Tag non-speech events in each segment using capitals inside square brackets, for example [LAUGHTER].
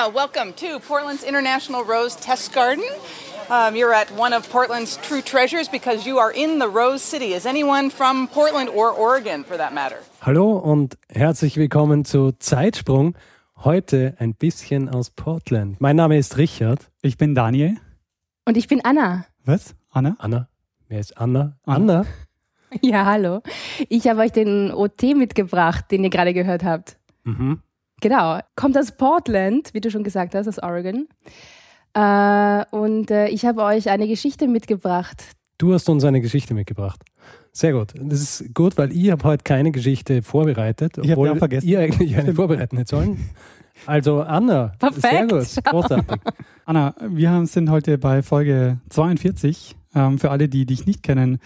Uh, welcome to Portland's International Rose Test Garden. Um, you're at one of Portland's true treasures because you are in the Rose City. Is anyone from Portland or Oregon for that matter? Hallo und herzlich willkommen zu Zeitsprung. Heute ein bisschen aus Portland. Mein Name ist Richard. Ich bin Daniel. Und ich bin Anna. Was? Anna? Anna. Wer ist Anna? Anna. Anna? [LAUGHS] Ja, hallo. Ich habe euch den OT mitgebracht, den ihr gerade gehört habt. Mhm. Genau. Kommt aus Portland, wie du schon gesagt hast, aus Oregon. Äh, und äh, ich habe euch eine Geschichte mitgebracht. Du hast uns eine Geschichte mitgebracht. Sehr gut. Das ist gut, weil ich habe heute keine Geschichte vorbereitet, Ich obwohl auch vergessen. ihr eigentlich eine vorbereiten hättet sollen. Also Anna, Perfekt. sehr gut, großartig. Anna, wir haben, sind heute bei Folge 42. Ähm, für alle, die dich nicht kennen,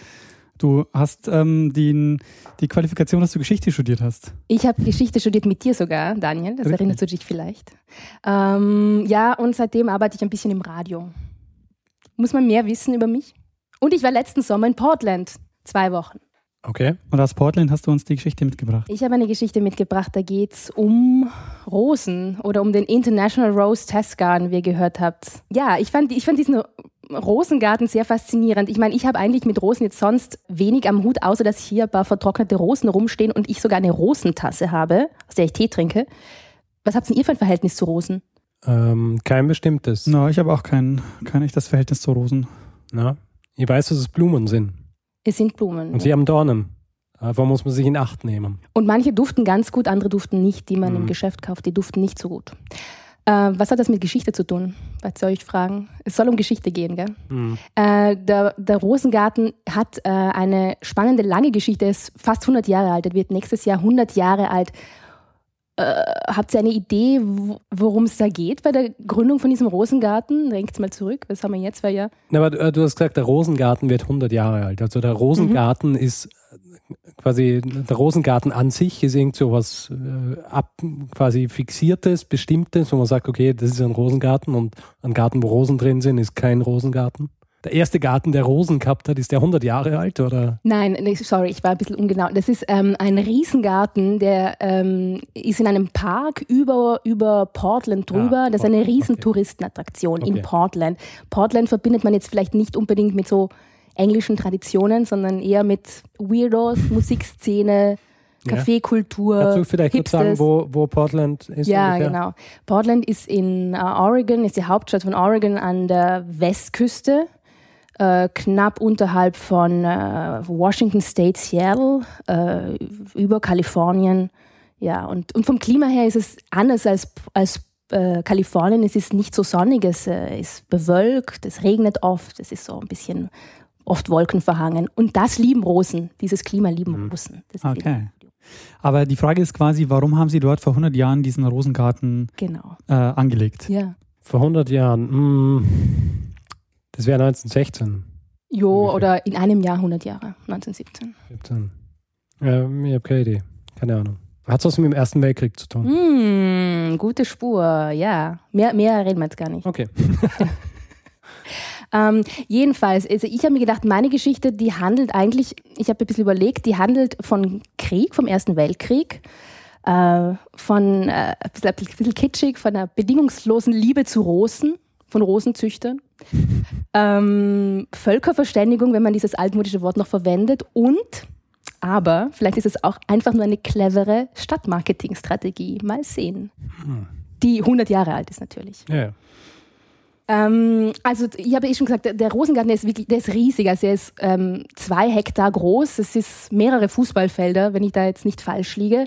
du hast ähm, den, die Qualifikation, dass du Geschichte studiert hast. Ich habe Geschichte studiert mit dir sogar, Daniel. Das erinnerst du dich vielleicht. Ähm, ja, und seitdem arbeite ich ein bisschen im Radio. Muss man mehr wissen über mich? Und ich war letzten Sommer in Portland. Zwei Wochen. Okay. Und aus Portland hast du uns die Geschichte mitgebracht. Ich habe eine Geschichte mitgebracht, da geht es um Rosen oder um den International Rose Test Garden, wie ihr gehört habt. Ja, ich fand, ich fand diesen Rosengarten sehr faszinierend. Ich meine, ich habe eigentlich mit Rosen jetzt sonst wenig am Hut, außer dass hier ein paar vertrocknete Rosen rumstehen und ich sogar eine Rosentasse habe, aus der ich Tee trinke. Was habt denn ihr für ein Verhältnis zu Rosen? Ähm, kein bestimmtes. No, ich habe auch kein, kein echtes Verhältnis zu Rosen. Na? Ich weiß, dass es Blumen sind. Es sind Blumen. Und sie haben Dornen. Davon muss man sich in Acht nehmen. Und manche duften ganz gut, andere duften nicht, die man Mhm. im Geschäft kauft, die duften nicht so gut. Äh, was hat das mit Geschichte zu tun? Was soll ich fragen? Es soll um Geschichte gehen, gell? Mhm. Äh, der, der Rosengarten hat äh, eine spannende, lange Geschichte. Er ist fast 100 Jahre alt. Er wird nächstes Jahr 100 Jahre alt. Äh, habt ihr eine Idee, wo- worum es da geht bei der Gründung von diesem Rosengarten? Denkt mal zurück. Was haben wir jetzt? Weil ja Na, aber äh, du hast gesagt, der Rosengarten wird 100 Jahre alt. Also der Rosengarten Mhm. ist äh, quasi, der Rosengarten an sich ist irgend so was äh, ab, quasi fixiertes, bestimmtes, wo man sagt, okay, das ist ein Rosengarten und ein Garten, wo Rosen drin sind, ist kein Rosengarten. Der erste Garten, der Rosen gehabt hat, ist der 100 Jahre alt, oder? Nein, sorry, ich war ein bisschen ungenau. Das ist ähm, ein Riesengarten, der ähm, ist in einem Park über, über Portland drüber. Ah, das ist eine riesen okay. Touristenattraktion Okay. in Portland. Portland verbindet man jetzt vielleicht nicht unbedingt mit so englischen Traditionen, sondern eher mit Weirdos, [LAUGHS] Musikszene. Kaffeekultur, Kannst du vielleicht kurz sagen, Hipsters. wo, wo Portland ist? Ja, ungefähr? genau. Portland ist in äh, Oregon, ist die Hauptstadt von Oregon an der Westküste, äh, knapp unterhalb von äh, Washington State, Seattle, äh, über Kalifornien. Ja, und, und vom Klima her ist es anders als, als äh, Kalifornien. Es ist nicht so sonnig, es äh, ist bewölkt, es regnet oft, es ist so ein bisschen oft wolkenverhangen. Und das lieben Rosen, dieses Klima lieben Rosen. Das ist Okay. Aber die Frage ist quasi, warum haben sie dort vor 100 Jahren diesen Rosengarten Genau. äh, angelegt? Ja. Vor 100 Jahren. mm, das wäre 1916. Jo, Ungefähr. oder in einem Jahr 100 Jahre, 1917. 17. Ähm, ich habe keine Idee. Keine Ahnung. Hat es was mit dem Ersten Weltkrieg zu tun? Hm, gute Spur, ja. Mehr, mehr reden wir jetzt gar nicht. Okay. [LAUGHS] Ähm, jedenfalls, also ich habe mir gedacht, meine Geschichte, die handelt eigentlich, ich habe ein bisschen überlegt, die handelt von Krieg, vom Ersten Weltkrieg, äh, von, äh, ein, bisschen, ein bisschen kitschig, von einer bedingungslosen Liebe zu Rosen, von Rosenzüchtern. [LAUGHS] ähm, Völkerverständigung, wenn man dieses altmodische Wort noch verwendet und aber vielleicht ist es auch einfach nur eine clevere Stadtmarketingstrategie. Mal sehen. Die 100 Jahre alt ist natürlich. Ja. Ähm, also ich habe eh schon gesagt, der- Rosengarten der ist wirklich, der ist riesig. Also er ist ähm, zwei Hektar groß. Es ist mehrere Fußballfelder, wenn ich da jetzt nicht falsch liege.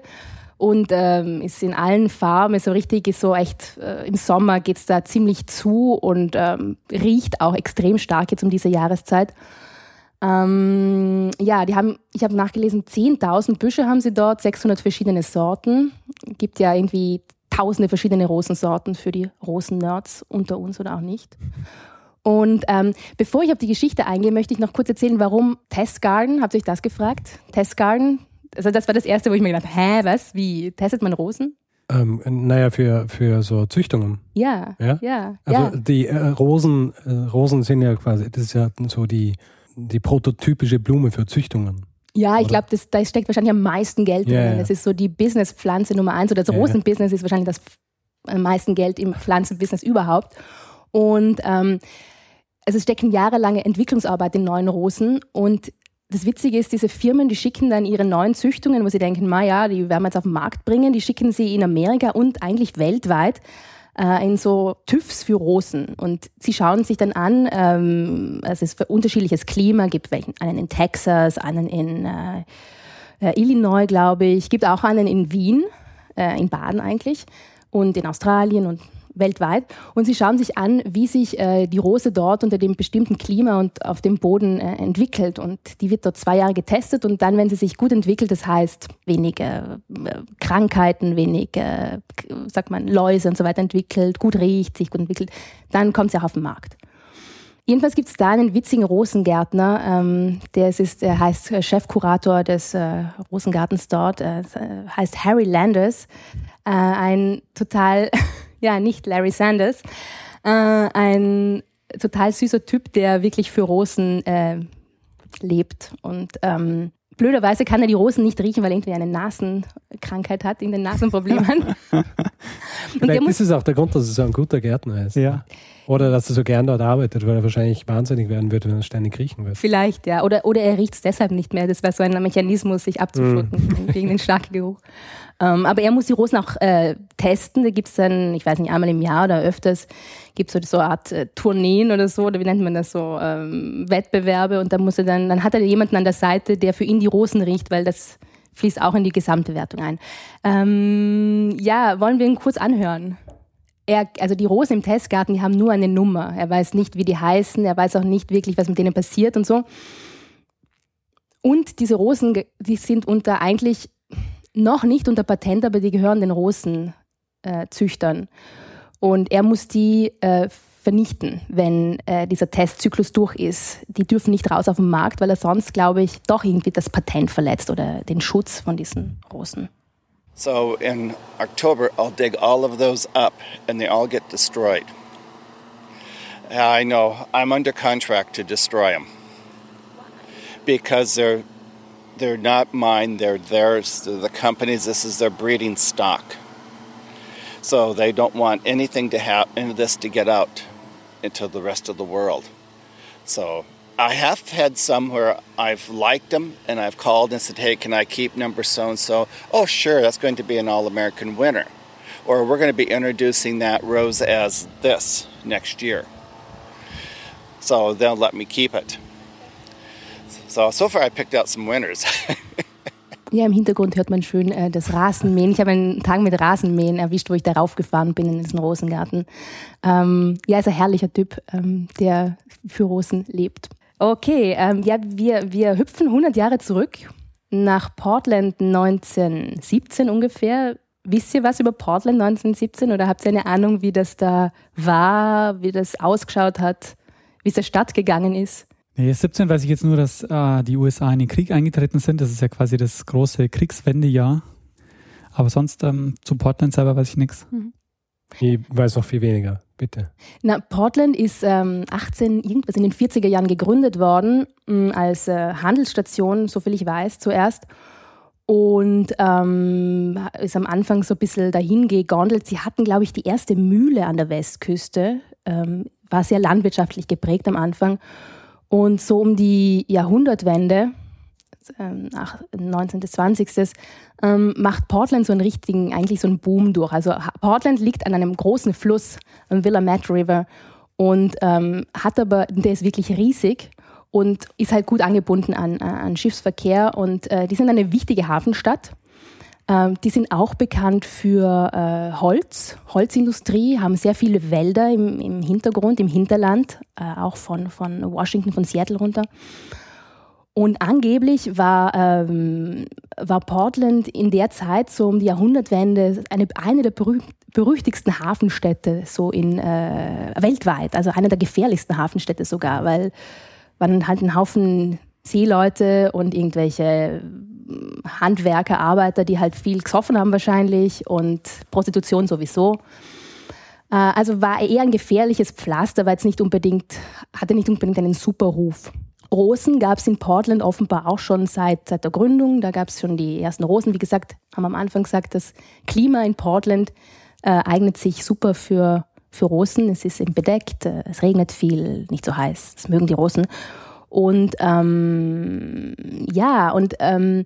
Und ähm, ist in allen Farben, so richtig, ist so echt, äh, im Sommer geht's da ziemlich zu und ähm, riecht auch extrem stark jetzt um diese Jahreszeit. Ähm, ja, die haben, ich habe nachgelesen, 10.000 Büsche haben sie dort, 600 verschiedene Sorten. Gibt ja irgendwie tausende verschiedene Rosensorten für die Rosen-Nerds unter uns oder auch nicht. Und ähm, bevor ich auf die Geschichte eingehe, möchte ich noch kurz erzählen, warum Test Garden, habt ihr euch das gefragt? Test Garden, also das war das Erste, wo ich mir gedacht hä, was, wie, testet man Rosen? Ähm, naja, für, für so Züchtungen. Ja, Ja? ja, Also ja. die äh, Rosen, äh, Rosen sind ja quasi, das ist ja so die, die prototypische Blume für Züchtungen. Ja, ich glaube, da steckt wahrscheinlich am meisten Geld Ja, drin. Das ist so die Business-Pflanze Nummer eins oder das ja. Rosenbusiness ist wahrscheinlich das am meisten Geld im Pflanzenbusiness überhaupt. Und ähm, also es stecken jahrelange Entwicklungsarbeit in neuen Rosen und das Witzige ist, diese Firmen, die schicken dann ihre neuen Züchtungen, wo sie denken, ma ja, die werden wir jetzt auf den Markt bringen, die schicken sie in Amerika und eigentlich weltweit äh, in so TÜVs für Rosen. Und sie schauen sich dann an, ähm, also es ist für unterschiedliches Klima, gibt welchen, einen in Texas, einen in äh, äh, Illinois, glaube ich, gibt auch einen in Wien, äh, in Baden eigentlich, und in Australien und weltweit. Und sie schauen sich an, wie sich äh, die Rose dort unter dem bestimmten Klima und auf dem Boden äh, entwickelt. Und die wird dort zwei Jahre getestet und dann, wenn sie sich gut entwickelt, das heißt wenig äh, Krankheiten, wenig, äh, sagt man, Läuse und so weiter entwickelt, gut riecht, sich gut entwickelt, dann kommt sie auch auf den Markt. Jedenfalls gibt es da einen witzigen Rosengärtner, ähm, der ist, er heißt äh, Chefkurator des äh, Rosengartens dort, äh, heißt Harry Landers, äh, ein total, ja nicht Larry Sanders, äh, ein total süßer Typ, der wirklich für Rosen äh, lebt und ähm, Blöderweise kann er die Rosen nicht riechen, weil er irgendwie eine Nasenkrankheit hat, irgendein Nasenproblem hat. [LAUGHS] Und der Vielleicht muss ist es auch der Grund, dass er so ein guter Gärtner ist. Ja. Oder dass er so gern dort arbeitet, weil er wahrscheinlich wahnsinnig werden würde, wenn er ständig riechen würde. Vielleicht, ja. Oder, oder er riecht es deshalb nicht mehr. Das war so ein Mechanismus, sich abzuschotten gegen den starken Geruch. Ähm, aber er muss die Rosen auch äh, testen. Da gibt es dann, ich weiß nicht, einmal im Jahr oder öfters, gibt es so, so eine Art äh, Tourneen oder so, oder wie nennt man das so, ähm, Wettbewerbe. Und da muss er dann, dann hat er jemanden an der Seite, der für ihn die Rosen riecht, weil das fließt auch in die gesamte Wertung ein. Ähm, ja, wollen wir ihn kurz anhören? Er, also die Rosen im Testgarten, die haben nur eine Nummer. Er weiß nicht, wie die heißen, er weiß auch nicht wirklich, was mit denen passiert und so. Und diese Rosen, die sind unter eigentlich noch nicht unter Patent, aber die gehören den Rosenzüchtern. Äh, Züchtern. und er muss die äh, vernichten, wenn äh, dieser Testzyklus durch ist. Die dürfen nicht raus auf den Markt, weil er sonst, glaube ich, doch irgendwie das Patent verletzt oder den Schutz von diesen Rosen. So in October, I'll dig all of those up and they all get destroyed. I know I'm under contract to destroy them because they're they're not mine. They're theirs. They're the companies. This is their breeding stock. So they don't want anything to have any of this to get out into the rest of the world. So I have had some where I've liked them and I've called and said, hey, can I keep number so and so? Oh, sure, that's going to be an All American winner. Or we're going to be introducing that rose as this next year. So they'll let me keep it. So, so far I picked out some winners. [LAUGHS] Ja, im Hintergrund hört man schön äh, das Rasenmähen. Ich habe einen Tag mit Rasenmähen erwischt, wo ich darauf gefahren bin in diesen Rosengarten. Ähm, ja, ist ein herrlicher Typ, ähm, der für Rosen lebt. Okay, ähm, ja, wir, wir hüpfen 100 Jahre zurück nach Portland 1917 ungefähr. Wisst ihr was über Portland 1917 oder habt ihr eine Ahnung, wie das da war, wie das ausgeschaut hat, wie es der Stadt gegangen ist? Nee, 17 weiß ich jetzt nur, dass äh, die USA in den Krieg eingetreten sind. Das ist ja quasi das große Kriegswendejahr. Aber sonst ähm, zu Portland selber weiß ich nichts. Ich weiß noch viel weniger, bitte. Na, Portland ist ähm, 18, irgendwas in den 40er Jahren gegründet worden, mh, als äh, Handelsstation, soviel ich weiß, zuerst. Und ähm, ist am Anfang so ein bisschen dahin gegondelt. Sie hatten, glaube ich, die erste Mühle an der Westküste. Ähm, war sehr landwirtschaftlich geprägt am Anfang. Und so um die Jahrhundertwende, ähm, ach, 19. bis 20. Ähm, macht Portland so einen richtigen, eigentlich so einen Boom durch. Also Portland liegt an einem großen Fluss, am Willamette River, und ähm, hat aber, der ist wirklich riesig und ist halt gut angebunden an, an Schiffsverkehr und äh, die sind eine wichtige Hafenstadt. Ähm, die sind auch bekannt für äh, Holz, Holzindustrie, haben sehr viele Wälder im, im Hintergrund, im Hinterland, äh, auch von, von Washington, von Seattle runter. Und angeblich war, ähm, war Portland in der Zeit, so um die Jahrhundertwende, eine, eine der berüh berüchtigsten Hafenstädte so in, äh, weltweit. Also eine der gefährlichsten Hafenstädte sogar, weil man halt ein Haufen Seeleute und irgendwelche Handwerker, Arbeiter, die halt viel gesoffen haben wahrscheinlich und Prostitution sowieso. Äh, also war eher ein gefährliches Pflaster, war jetzt nicht unbedingt, hatte nicht unbedingt einen super Ruf. Rosen gab es in Portland offenbar auch schon seit, seit der Gründung. Da gab es schon die ersten Rosen. Wie gesagt, haben wir am Anfang gesagt, das Klima in Portland äh, eignet sich super für, für Rosen. Es ist eben bedeckt, äh, es regnet viel, nicht so heiß. Das mögen die Rosen. Und ähm, ja, und ähm,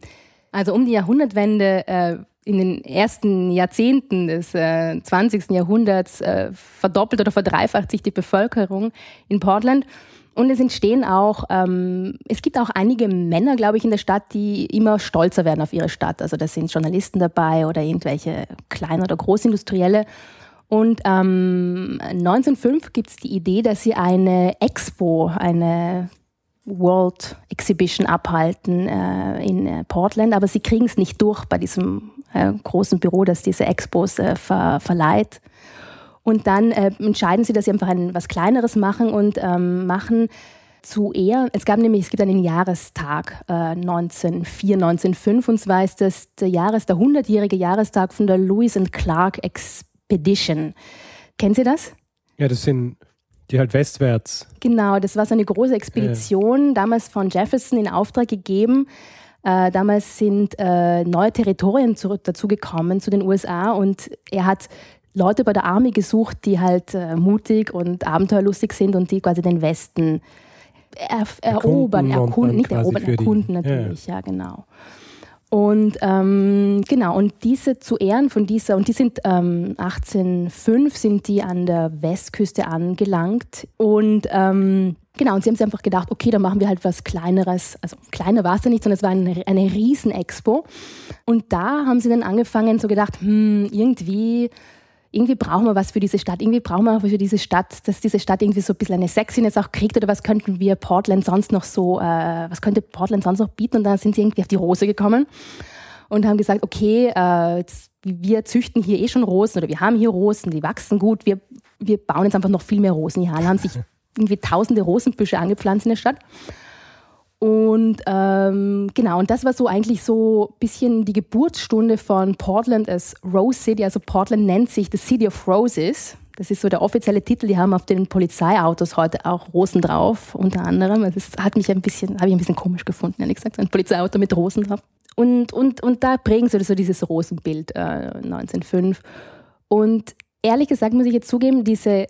also um die Jahrhundertwende äh, in den ersten Jahrzehnten des äh, 20. Jahrhunderts äh, verdoppelt oder verdreifacht sich die Bevölkerung in Portland. Und es entstehen auch, ähm, es gibt auch einige Männer, glaube ich, in der Stadt, die immer stolzer werden auf ihre Stadt. Also da sind Journalisten dabei oder irgendwelche Klein- oder Großindustrielle. Und ähm, 1905 gibt es die Idee, dass sie eine Expo, eine World Exhibition abhalten äh, in äh, Portland, aber sie kriegen es nicht durch bei diesem äh, großen Büro, das diese Expos äh, ver verleiht. Und dann äh, entscheiden sie, dass sie einfach ein, was Kleineres machen und ähm, machen zu Ehren. Es gab nämlich, es gibt einen Jahrestag äh, 1904, 1905 und zwar ist das der Jahres, der 100-jährige Jahrestag von der Lewis and Clark Expedition. Kennen Sie das? Ja, das sind die halt westwärts. Genau, das war so eine große Expedition, ja. damals von Jefferson in Auftrag gegeben. Äh, damals sind äh, neue Territorien zu, dazugekommen zu den USA und er hat Leute bei der Armee gesucht, die halt äh, mutig und abenteuerlustig sind und die quasi den Westen er, erobern, erkunden, nicht erobern, erkunden natürlich, ja, ja genau. Und ähm, genau, und diese zu Ehren von dieser, und die sind ähm, 1805 sind die an der Westküste angelangt. Und ähm, genau, und sie haben sich einfach gedacht, okay, dann machen wir halt was Kleineres. Also kleiner war es ja nicht, sondern es war eine, eine Riesen-Expo. Und da haben sie dann angefangen, so gedacht, hm, irgendwie irgendwie brauchen wir was für diese Stadt, irgendwie brauchen wir für diese Stadt, dass diese Stadt irgendwie so ein bisschen eine Sexiness auch kriegt. Oder was könnten wir Portland sonst noch so, äh, was könnte Portland sonst noch bieten? Und dann sind sie irgendwie auf die Rose gekommen und haben gesagt, okay, äh, wir züchten hier eh schon Rosen oder wir haben hier Rosen, die wachsen gut, wir, wir bauen jetzt einfach noch viel mehr Rosen hier an, haben sich [LAUGHS] irgendwie tausende Rosenbüsche angepflanzt in der Stadt und ähm, genau, und das war so eigentlich so ein bisschen die Geburtsstunde von Portland als Rose City. Also Portland nennt sich the City of Roses. Das ist so der offizielle Titel. Die haben auf den Polizeiautos heute auch Rosen drauf, unter anderem. Das hat mich ein bisschen, habe ich ein bisschen komisch gefunden, ehrlich gesagt, ein Polizeiauto mit Rosen drauf. Und, und, und da prägen sie so dieses Rosenbild äh, 1905. Und ehrlich gesagt muss ich jetzt zugeben, diese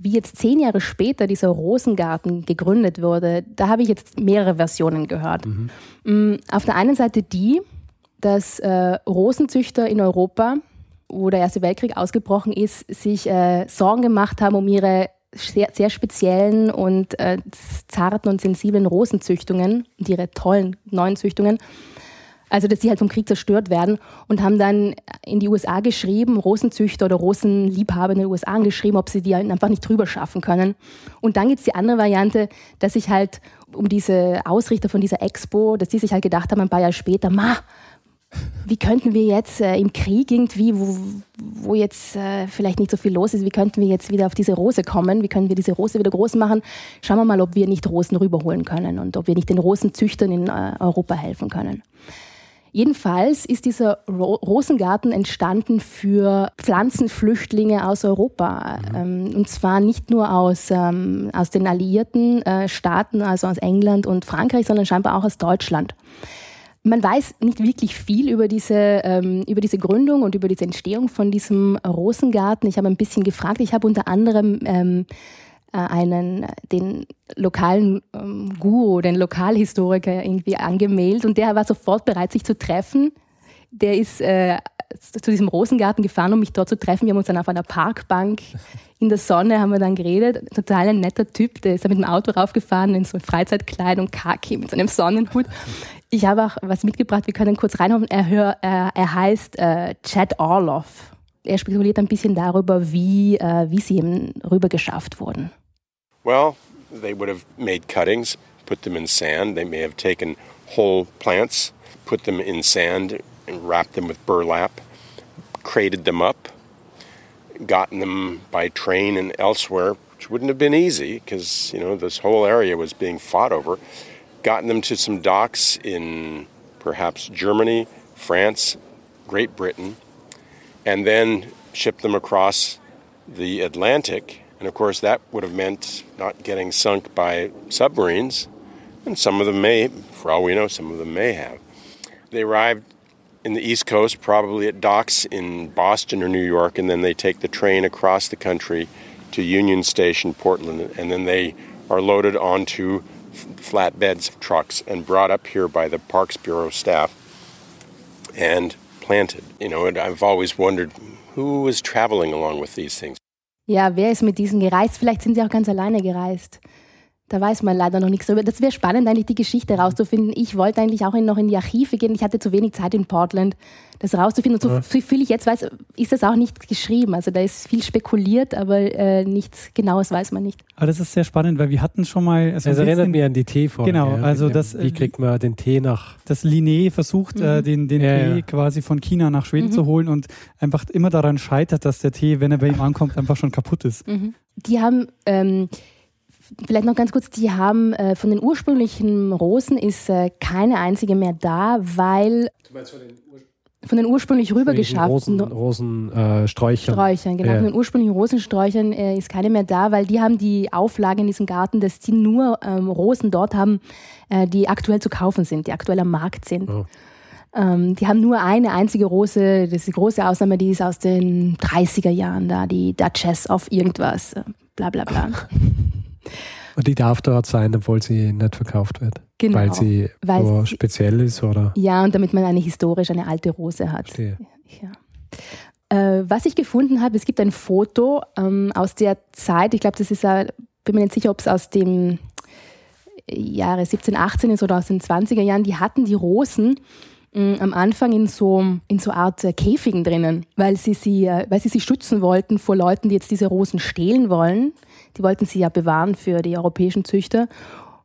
wie jetzt zehn Jahre später dieser Rosengarten gegründet wurde, da habe ich jetzt mehrere Versionen gehört. Mhm. Mm, auf der einen Seite die, dass äh, Rosenzüchter in Europa, wo der Erste Weltkrieg ausgebrochen ist, sich äh, Sorgen gemacht haben um ihre sehr, sehr speziellen und äh, zarten und sensiblen Rosenzüchtungen und ihre tollen neuen Züchtungen also, dass sie halt vom Krieg zerstört werden und haben dann in die USA geschrieben, Rosenzüchter oder Rosenliebhaber in den USA angeschrieben, ob sie die halt einfach nicht drüber schaffen können. Und dann gibt es die andere Variante, dass sich halt um diese Ausrichter von dieser Expo, dass die sich halt gedacht haben, ein paar Jahre später, ma, wie könnten wir jetzt äh, im Krieg irgendwie, wo, wo jetzt äh, vielleicht nicht so viel los ist, wie könnten wir jetzt wieder auf diese Rose kommen? Wie können wir diese Rose wieder groß machen? Schauen wir mal, ob wir nicht Rosen rüberholen können und ob wir nicht den Rosenzüchtern in äh, Europa helfen können. Jedenfalls ist dieser Ro Rosengarten entstanden für Pflanzenflüchtlinge aus Europa. Mhm. Ähm, und zwar nicht nur aus, ähm, aus den alliierten äh, Staaten, also aus England und Frankreich, sondern scheinbar auch aus Deutschland. Man weiß nicht wirklich viel über diese, ähm, über diese Gründung und über diese Entstehung von diesem Rosengarten. Ich habe ein bisschen gefragt. Ich habe unter anderem ähm, äh, einen, den lokalen ähm, Guru, den Lokalhistoriker irgendwie angemeldet und der war sofort bereit, sich zu treffen. Der ist äh, zu diesem Rosengarten gefahren, um mich dort zu treffen. Wir haben uns dann auf einer Parkbank in der Sonne haben wir dann geredet. Total ein netter Typ, der ist dann mit dem Auto raufgefahren in so ein Freizeitkleid und Kaki mit so einem Sonnenhut. Ich habe auch was mitgebracht, wir können kurz reinhauen. Er, hör, er, er heißt äh, Chad Orloff er spekuliert ein bisschen darüber, wie, äh, wie sie eben rüber geschafft wurden. Well, they would have made cuttings, put them in sand. They may have taken whole plants, put them in sand, and wrapped them with burlap, crated them up, gotten them by train and elsewhere, which wouldn't have been easy because you know this whole area was being fought over. Gotten them to some docks in perhaps Germany, France, Great Britain, and then shipped them across the Atlantic. And of course, that would have meant not getting sunk by submarines. And some of them may, for all we know, some of them may have. They arrived in the East Coast, probably at docks in Boston or New York, and then they take the train across the country to Union Station, Portland, and then they are loaded onto flatbeds of trucks and brought up here by the Parks Bureau staff and planted. You know, and I've always wondered who was traveling along with these things. Ja, wer ist mit diesen gereist? Vielleicht sind sie auch ganz alleine gereist. Da weiß man leider noch nichts darüber. Das wäre spannend, eigentlich die Geschichte rauszufinden. Ich wollte eigentlich auch noch in die Archive gehen. Ich hatte zu wenig Zeit in Portland, das rauszufinden. Und so ja. viel ich jetzt weiß, ist das auch nicht geschrieben. Also da ist viel spekuliert, aber äh, nichts Genaues weiß man nicht. Aber das ist sehr spannend, weil wir hatten schon mal. Also es erinnert mich an die Teefolge. Genau, also das. Wie kriegt man den Tee nach? Das Linné versucht, äh, mhm. äh, den, den ja, Tee ja. quasi von China nach Schweden mhm. zu holen und einfach immer daran scheitert, dass der Tee, wenn er bei ihm ankommt, einfach schon kaputt ist. Mhm. Die haben. Ähm, Vielleicht noch ganz kurz, die haben äh, von den ursprünglichen Rosen ist äh, keine einzige mehr da, weil du meinst von den, von den ursprünglich rübergeschafften Rosen, Rosensträuchern. Äh, Sträuchern, genau. Ja. Von den ursprünglichen Rosensträuchern äh, ist keine mehr da, weil die haben die Auflage in diesem Garten, dass die nur ähm, Rosen dort haben, äh, die aktuell zu kaufen sind, die aktuell am Markt sind. Oh. Ähm, die haben nur eine einzige Rose, das ist die große Ausnahme, die ist aus den 30er Jahren da, die Duchess of irgendwas, äh, bla bla bla. [LAUGHS] Und die darf dort sein, obwohl sie nicht verkauft wird. Genau. Weil sie weil so sie, speziell ist, oder? Ja, und damit man eine historisch, eine alte Rose hat. Verstehe. Ja. Äh, was ich gefunden habe, es gibt ein Foto ähm, aus der Zeit, ich glaube, das ist, äh, bin mir nicht sicher, ob es aus dem Jahre 1718 ist oder aus den 20er Jahren, die hatten die Rosen mh, am Anfang in so, in so Art äh, Käfigen drinnen, weil sie, sie, äh, weil sie sie schützen wollten vor Leuten, die jetzt diese Rosen stehlen wollen. Die wollten sie ja bewahren für die europäischen Züchter.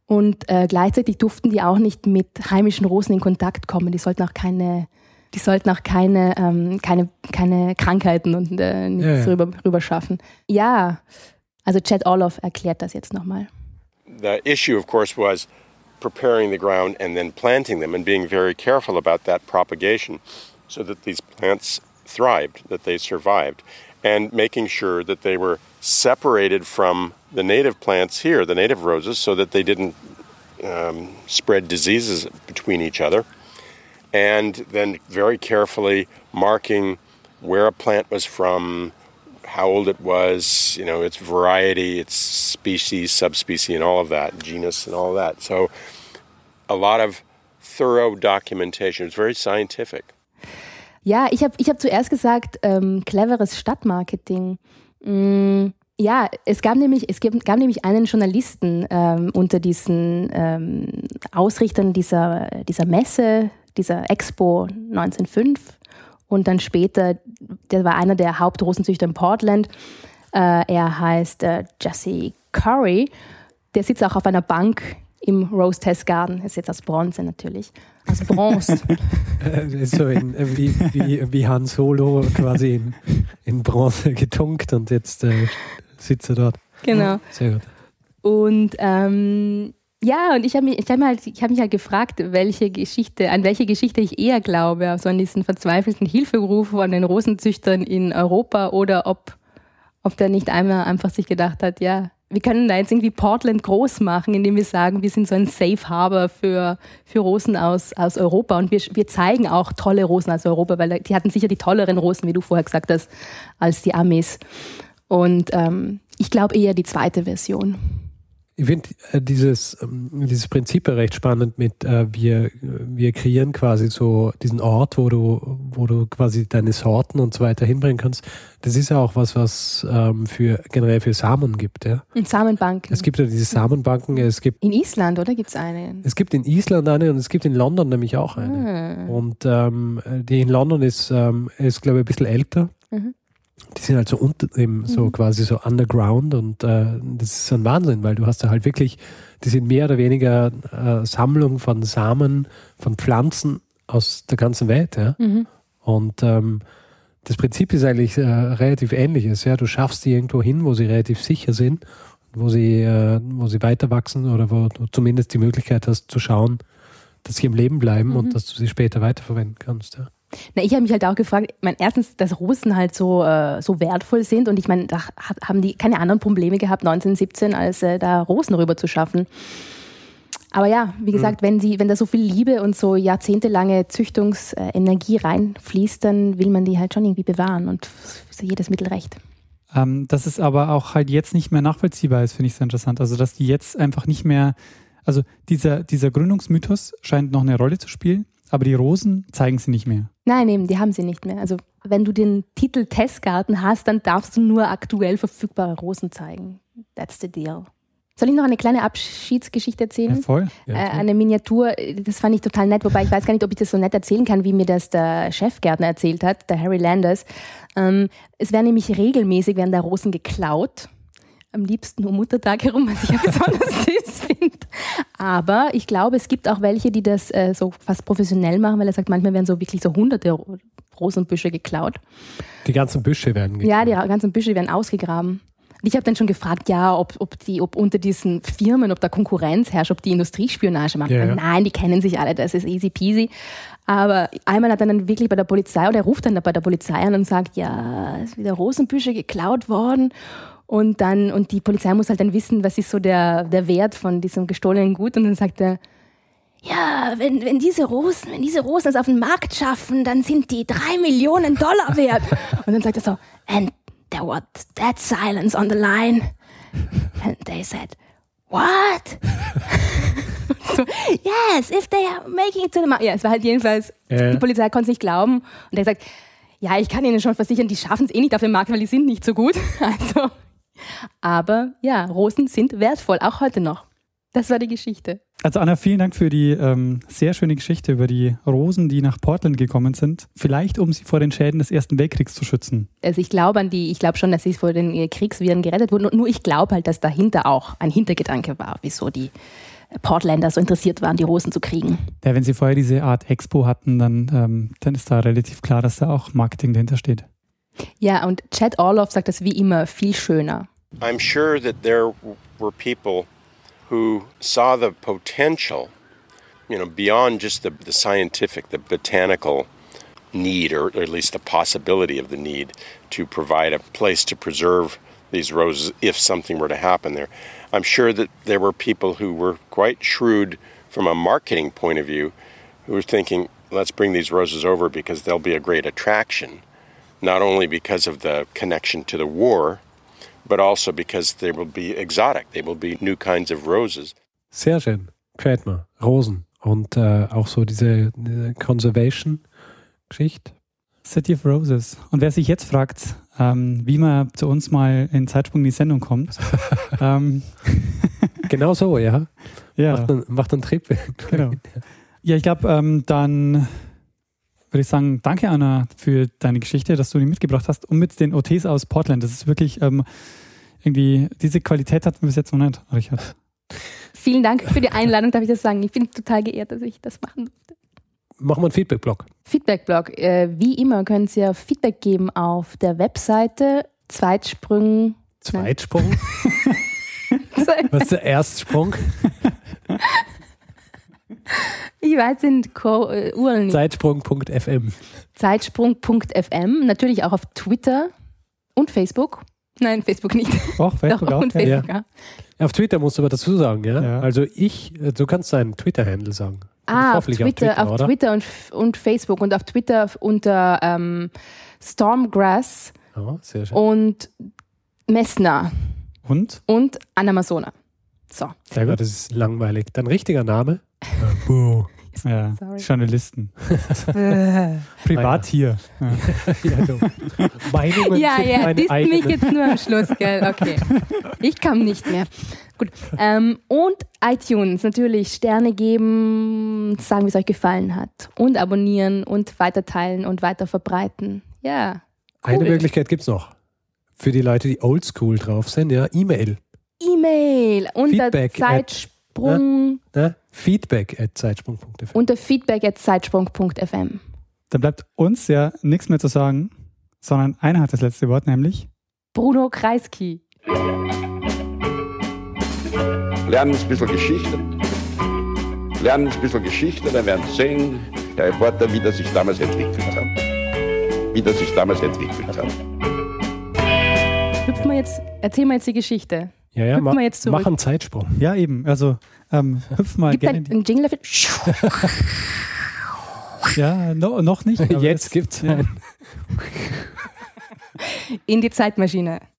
Und äh, gleichzeitig durften die auch nicht mit heimischen Rosen in Kontakt kommen. Die sollten auch keine, die sollten auch keine, ähm, keine, keine Krankheiten und äh, nichts ja, ja. Rüber, rüber schaffen. Ja, also Chad Orloff erklärt das jetzt nochmal. The issue, of course, was preparing the ground and then planting them and being very careful about that propagation so that these plants thrived, that they survived, and making sure that they were separated from the native plants here, the native roses, so that they didn't um, spread diseases between each other. And then very carefully marking where a plant was from, how old it was, you know, its variety, its species, subspecies, and all of that, genus, and all of that. So a lot of thorough documentation. It's very scientific. Ja, ich habe ich hab zuerst gesagt, ähm, cleveres Stadtmarketing. Mm, ja, es gab nämlich, es gab, gab nämlich einen Journalisten ähm, unter diesen ähm, Ausrichtern dieser, dieser Messe, dieser Expo 1905 und dann später, der war einer der Hauptrosenzüchter in Portland. Äh, er heißt äh, Jesse Curry. Der sitzt auch auf einer Bank im Rose Test Garden. Ist jetzt aus Bronze natürlich. Aus Bronze. [LAUGHS] Äh, so in, äh, wie, wie, wie Han Solo quasi in, in Bronze getunkt und jetzt äh, sitzt er dort. Genau. Sehr gut. Und ähm, ja, und ich habe mich, hab mich, halt, hab mich halt gefragt, welche Geschichte, an welche Geschichte ich eher glaube, also an diesen verzweifelten Hilferuf von den Rosenzüchtern in Europa oder ob, ob der nicht einmal einfach sich gedacht hat, ja, wir können da jetzt irgendwie Portland groß machen, indem wir sagen, wir sind so ein Safe Harbor für, für Rosen aus, aus Europa und wir, wir zeigen auch tolle Rosen aus Europa, weil die hatten sicher die tolleren Rosen, wie du vorher gesagt hast, als die Amis. Und ähm, ich glaube eher die zweite Version. Ich finde äh, dieses, ähm, dieses Prinzip recht spannend mit, äh, wir, wir kreieren quasi so diesen Ort, wo du, wo du quasi deine Sorten und so weiter hinbringen kannst. Das ist ja auch was, was ähm, für generell für Samen gibt. Ja? Und Samenbanken. Es gibt ja diese Samenbanken. Es gibt, in Island, oder? Gibt es eine? Es gibt in Island eine und es gibt in London nämlich auch eine. Ah. Und ähm, die in London ist, ähm, ist glaube ich, ein bisschen älter. Mhm. Die sind halt so unter, eben so Mhm. quasi so underground und äh, das ist ein Wahnsinn, weil du hast da halt wirklich, die sind mehr oder weniger äh, Sammlung von Samen, von Pflanzen aus der ganzen Welt, ja. Mhm. Und ähm, das Prinzip ist eigentlich äh, relativ ähnliches, ja. Du schaffst die irgendwo hin, wo sie relativ sicher sind, wo sie, äh, wo sie weiter wachsen oder wo du zumindest die Möglichkeit hast zu schauen, dass sie im Leben bleiben Mhm. und dass du sie später weiterverwenden kannst. Ja. Na, ich habe mich halt auch gefragt, ich meine, erstens, dass Rosen halt so, äh, so wertvoll sind und ich meine, da ha- haben die keine anderen Probleme gehabt 1917, als äh, da Rosen rüber zu schaffen. Aber ja, wie gesagt, wenn, sie, wenn da so viel Liebe und so jahrzehntelange Züchtungsenergie reinfließt, dann will man die halt schon irgendwie bewahren und ist jedes Mittel recht. Ähm, dass es aber auch halt jetzt nicht mehr nachvollziehbar ist, finde ich sehr interessant. Also, dass die jetzt einfach nicht mehr, also dieser, dieser Gründungsmythos scheint noch eine Rolle zu spielen, aber die Rosen zeigen sie nicht mehr. Nein, eben, die haben sie nicht mehr. Also wenn du den Titel Testgarten hast, dann darfst du nur aktuell verfügbare Rosen zeigen. That's the deal. Soll ich noch eine kleine Abschiedsgeschichte erzählen? Ja, voll. Ja, äh, eine Miniatur, das fand ich total nett, wobei ich weiß gar nicht, ob ich das so nett erzählen kann, wie mir das der Chefgärtner erzählt hat, der Harry Landers. Ähm, es werden nämlich regelmäßig werden da Rosen geklaut. Am liebsten um Muttertag herum, was ich ja [LAUGHS] besonders süß finde. Aber ich glaube, es gibt auch welche, die das äh, so fast professionell machen, weil er sagt, manchmal werden so wirklich so hunderte Ro- Rosenbüsche geklaut. Die ganzen Büsche werden Ja, geklaut. die ganzen Büsche werden ausgegraben. Und ich habe dann schon gefragt, ja, ob, ob, die, ob unter diesen Firmen, ob da Konkurrenz herrscht, ob die Industriespionage machen. Ja, ja. Nein, die kennen sich alle, das ist easy peasy. Aber einmal hat er dann wirklich bei der Polizei, oder er ruft dann bei der Polizei an und sagt, ja, es ist wieder Rosenbüsche geklaut worden. Und dann, und die Polizei muss halt dann wissen, was ist so der, der Wert von diesem gestohlenen Gut. Und dann sagt er, ja, wenn, wenn diese Rosen, wenn diese Rosen es auf den Markt schaffen, dann sind die drei Millionen Dollar wert. [LAUGHS] Und dann sagt er so, and there was that silence on the line. And they said, what? [LAUGHS] so, yes, if they are making it to the market. Ja, es war halt jedenfalls, Ja. die Polizei konnte es nicht glauben. Und er sagt, ja, ich kann Ihnen schon versichern, die schaffen es eh nicht auf den Markt, weil die sind nicht so gut. [LAUGHS] Also, aber ja, Rosen sind wertvoll, auch heute noch. Das war die Geschichte. Also Anna, vielen Dank für die ähm, sehr schöne Geschichte über die Rosen, die nach Portland gekommen sind. Vielleicht, um sie vor den Schäden des Ersten Weltkriegs zu schützen. Also ich glaube an die, ich glaube schon, dass sie vor den äh, Kriegsviren gerettet wurden. Nur ich glaube halt, dass dahinter auch ein Hintergedanke war, wieso die Portländer so interessiert waren, die Rosen zu kriegen. Ja, wenn sie vorher diese Art Expo hatten, dann, ähm, dann ist da relativ klar, dass da auch Marketing dahinter steht. Ja, und Chad Orloff sagt das wie immer viel schöner. I'm sure that there were people who saw the potential, you know, beyond just the, the scientific, the botanical need, or, or at least the possibility of the need to provide a place to preserve these roses if something were to happen there. I'm sure that there were people who were quite shrewd from a marketing point of view who were thinking, let's bring these roses over because they'll be a great attraction, not only because of the connection to the war, but also because they will be exotic. They will be new kinds of roses. Sehr schön. Gefällt mir. Rosen. Und äh, auch so diese, diese Conservation-Geschichte. City of Roses. Und wer sich jetzt fragt, ähm, wie man zu uns mal in Zeitsprung in die Sendung kommt, [LAUGHS] ähm, [LAUGHS] Genau so, ja. ja, Macht, einen, macht einen Trip. genau. Ja, ich glaube, ähm, dann würde ich sagen, danke Anna für deine Geschichte, dass du die mitgebracht hast und mit den OTs aus Portland. Das ist wirklich ähm, irgendwie, diese Qualität hatten wir bis jetzt noch nicht, Richard. Vielen Dank für die Einladung, darf ich das sagen. Ich bin total geehrt, dass ich das machen durfte. Machen wir einen Feedback-Blog. Feedback-Blog. Äh, wie immer können Sie ja Feedback geben auf der Webseite Zweitsprung. Zweitsprung. [LAUGHS] Was ist der Erstsprung? [LAUGHS] Ich weiß den äh, nicht. Zeitsprung.fm. Zeitsprung.fm. Natürlich auch auf Twitter und Facebook. Nein, Facebook nicht. Auch [LAUGHS] Facebook Doch, auch? und Ja. Facebook, ja. Auf Twitter musst du aber dazu sagen, ja? Ja. Also ich, äh, du kannst deinen Twitter-Handle sagen. Ah, auf Twitter, auf oder? Twitter und, und Facebook und auf Twitter unter ähm, Stormgrass schön. und Messner Und? und Anamazona. So. Sehr Ja, gut. das ist langweilig. Dein richtiger Name? Äh, Buh. Ja, [LAUGHS] Sorry. Journalisten. [LAUGHS] Privat hier. [LAUGHS] Ja. ja. Meinungen Ja, ja, disst mich jetzt nur am Schluss, gell? Okay. Ich kann nicht mehr. Gut. Ähm, und iTunes natürlich Sterne geben, sagen, wie es euch gefallen hat. Und abonnieren und weiterteilen und weiter verbreiten. Ja. Eine cool. Möglichkeit gibt es noch. für die Leute, die oldschool drauf sind, ja, E-Mail. E-Mail unter Feedback at- Zeitsprung, Ne? Feedback at zeitsprung.fm. unter feedback at zeitsprung.fm. Dann bleibt uns ja nichts mehr zu sagen, sondern einer hat das letzte Wort, nämlich Bruno Kreisky. Lernen ein bisschen Geschichte. Lernen ein bisschen Geschichte, dann werden Sie sehen, der Reporter, wie das sich damals entwickelt hat. Wie das sich damals entwickelt hat. Hüpfen wir jetzt, erzählen wir jetzt die Geschichte. Ja, ja, ma wir jetzt zurück. mach einen Zeitsprung. Ja, eben. Also ähm, hüpf mal Gibt gerne. einen, einen Jingle dafür? Ja, no, noch nicht. aber Jetzt es- gibt es ja. einen. In die Zeitmaschine.